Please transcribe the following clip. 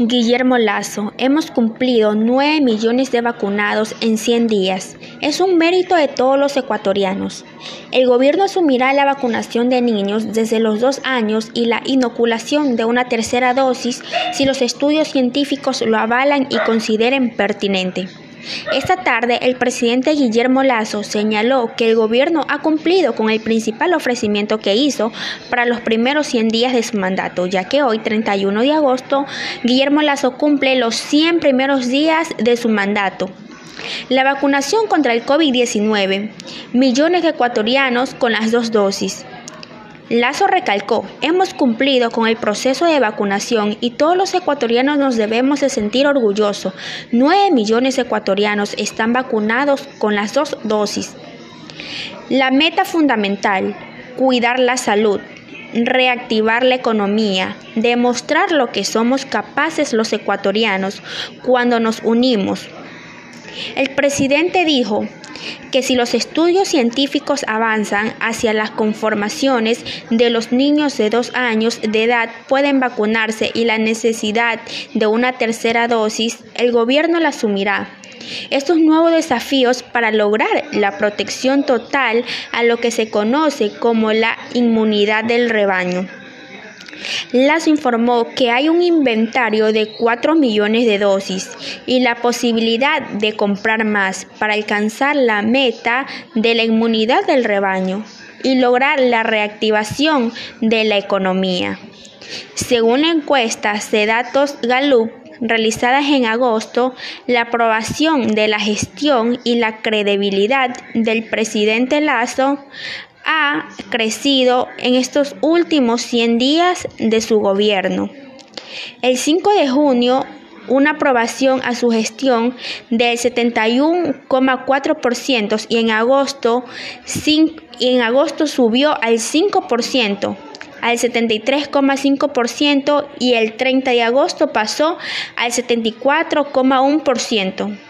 Guillermo Lazo, hemos cumplido 9 millones de vacunados en 100 días. Es un mérito de todos los ecuatorianos. El gobierno asumirá la vacunación de niños desde los 2 años y la inoculación de una tercera dosis si los estudios científicos lo avalan y consideren pertinente. Esta tarde, el presidente Guillermo Lazo señaló que el gobierno ha cumplido con el principal ofrecimiento que hizo para los primeros 100 días de su mandato, ya que hoy, 31 de agosto, Guillermo Lazo cumple los 100 primeros días de su mandato. La vacunación contra el COVID-19, millones de ecuatorianos con las dos dosis. Lazo recalcó, hemos cumplido con el proceso de vacunación y todos los ecuatorianos nos debemos de sentir orgullosos. 9 millones de ecuatorianos están vacunados con las dos dosis. La meta fundamental, cuidar la salud, reactivar la economía, demostrar lo que somos capaces los ecuatorianos cuando nos unimos. El presidente dijo, que si los estudios científicos avanzan hacia las conformaciones de los niños de dos años de edad pueden vacunarse y la necesidad de una tercera dosis, el gobierno la asumirá. Estos nuevos desafíos para lograr la protección total a lo que se conoce como la inmunidad del rebaño. Lazo informó que hay un inventario de 4 millones de dosis y la posibilidad de comprar más para alcanzar la meta de la inmunidad del rebaño y lograr la reactivación de la economía. Según la encuesta de datos Gallup realizadas en agosto, la aprobación de la gestión y la credibilidad del presidente Lazo ha crecido en estos últimos 100 días de su gobierno. El 5 de junio, una aprobación a su gestión del 71,4% y en agosto, en agosto subió al 5% al 73,5% y el 30 de agosto pasó al 74,1%.